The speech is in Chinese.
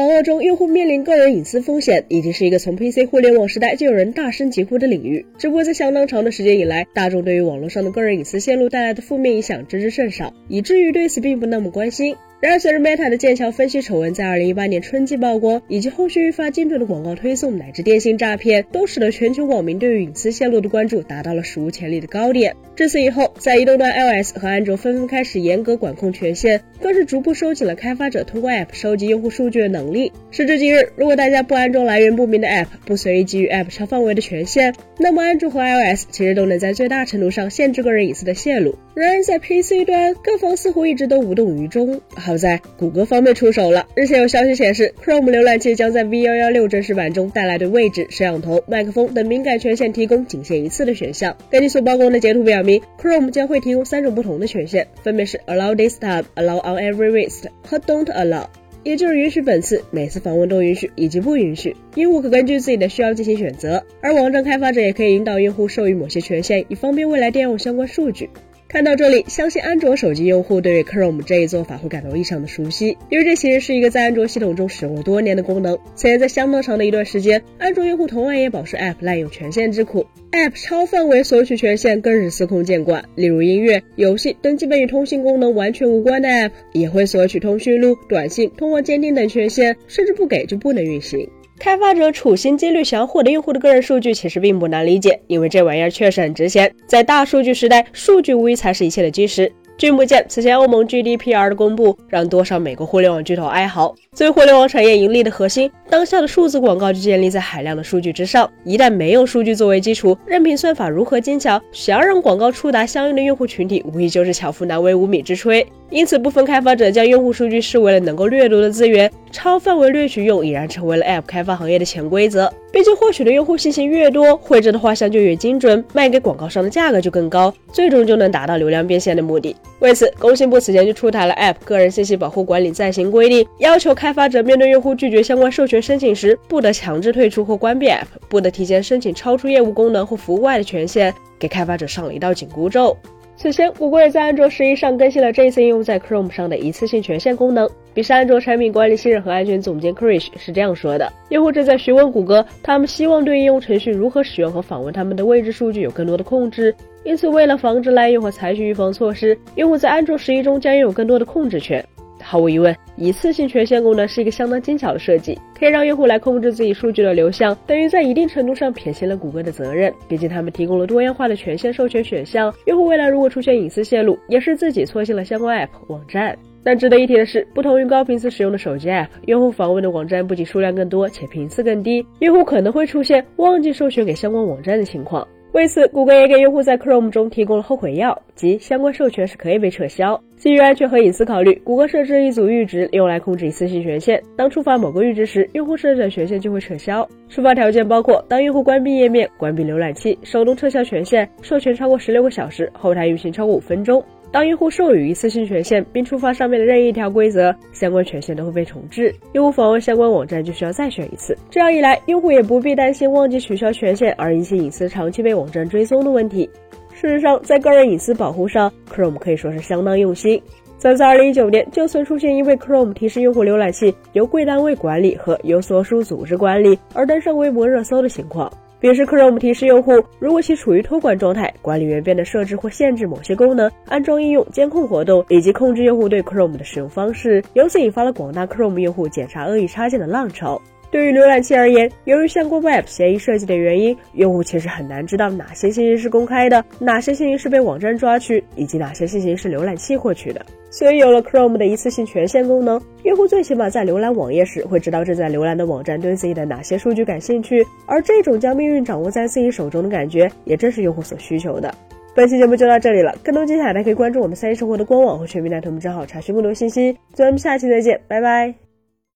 网络中用户面临个人隐私风险，已经是一个从 PC 互联网时代就有人大声疾呼的领域。只不过在相当长的时间以来，大众对于网络上的个人隐私泄露带来的负面影响知之甚少，以至于对此并不那么关心。然而，随着 Meta 的剑桥分析丑闻在2018年春季曝光，以及后续愈发精准的广告推送乃至电信诈骗，都使得全球网民对于隐私泄露的关注达到了史无前例的高点。至此以后，在移动端 iOS 和安卓纷纷开始严格管控权限，更是逐步收紧了开发者通过 App 收集用户数据的能。时至今日，如果大家不安装来源不明的 App，不随意给予 App 超范围的权限，那么安卓和 iOS 其实都能在最大程度上限制个人隐私的泄露。然而，在 PC 端，各方似乎一直都无动于衷。好在谷歌。方面出手了。日前有消息显示，Chrome 浏览器将在 V116 正式版中带来对位置、摄像头、麦克风等敏感权限提供仅限一次的选项。根据所曝光的截图表明，Chrome 将会提供三种不同的权限，分别是 Allow this tab、Allow on every visit 和 Don't allow，也就是允许本次、每次访问都允许以及不允许。用户可根据自己的需要进行选择，而网站开发者也可以引导用户授予某些权限，以方便未来调用相关数据。看到这里，相信安卓手机用户对于 Chrome 这一做法会感到异常的熟悉，因为这其实是一个在安卓系统中使用了多年的功能。此前在相当长的一段时间，安卓用户同样也饱受 App 滥用权限之苦，App 超范围索取权限更是司空见惯。例如音乐、游戏等基本与通信功能完全无关的 App，也会索取通讯录、短信、通话监听等权限，甚至不给就不能运行。开发者处心积虑想要获得用户的个人数据，其实并不难理解，因为这玩意儿确实很值钱。在大数据时代，数据无疑才是一切的基石。君不见，此前欧盟 GDPR 的公布，让多少美国互联网巨头哀嚎。作为互联网产业盈利的核心，当下的数字广告就建立在海量的数据之上。一旦没有数据作为基础，任凭算法如何精巧，想要让广告触达相应的用户群体，无疑就是巧妇难为无米之炊。因此，部分开发者将用户数据视为了能够掠夺的资源，超范围掠取用已然成为了 App 开发行业的潜规则。毕竟，获取的用户信息越多，绘制的画像就越精准，卖给广告商的价格就更高，最终就能达到流量变现的目的。为此，工信部此前就出台了 App 个人信息保护管理暂行规定，要求开发者面对用户拒绝相关授权申请时，不得强制退出或关闭 App，不得提前申请超出业务功能或服务外的权限，给开发者上了一道紧箍咒。此前，谷歌也在安卓十一上更新了这一次应用在 Chrome 上的一次性权限功能。比是安卓产品管理信任和安全总监 Krish 是这样说的：用户正在询问谷歌，他们希望对应用程序如何使用和访问他们的位置数据有更多的控制。因此，为了防止滥用和采取预防措施，用户在安卓十一中将拥有更多的控制权。毫无疑问，一次性权限功能是一个相当精巧的设计，可以让用户来控制自己数据的流向，等于在一定程度上撇清了谷歌的责任。毕竟他们提供了多样化的权限授权选项，用户未来如果出现隐私泄露，也是自己错信了相关 App 网站。但值得一提的是，不同于高频次使用的手机 App，用户访问的网站不仅数量更多，且频次更低，用户可能会出现忘记授权给相关网站的情况。为此，谷歌也给用户在 Chrome 中提供了后悔药，即相关授权是可以被撤销。基于安全和隐私考虑，谷歌设置一组阈值，用来控制一次性权限。当触发某个阈值时，用户设置的权限就会撤销。触发条件包括：当用户关闭页面、关闭浏览器、手动撤销权限、授权超过十六个小时、后台运行超过五分钟。当用户授予一次性权限，并触发上面的任意一条规则，相关权限都会被重置。用户访问相关网站就需要再选一次。这样一来，用户也不必担心忘记取消权限而引起隐私长期被网站追踪的问题。事实上，在个人隐私保护上，Chrome 可以说是相当用心。早在2019年，就曾出现因为 Chrome 提示用户浏览器由贵单位管理和由所属组织管理而登上微博热搜的情况。表示 Chrome 提示用户，如果其处于托管状态，管理员便能设置或限制某些功能、安装应用、监控活动以及控制用户对 Chrome 的使用方式，由此引发了广大 Chrome 用户检查恶意插件的浪潮。对于浏览器而言，由于相关 Web 协议设计的原因，用户其实很难知道哪些信息是公开的，哪些信息是被网站抓取，以及哪些信息是浏览器获取的。所以有了 Chrome 的一次性权限功能，用户最起码在浏览网页时会知道正在浏览的网站对自己的哪些数据感兴趣，而这种将命运掌握在自己手中的感觉，也正是用户所需求的。本期节目就到这里了，更多精彩大家可以关注我们三一生活的官网和全民大头们账号查询更多信息。咱们下期再见，拜拜。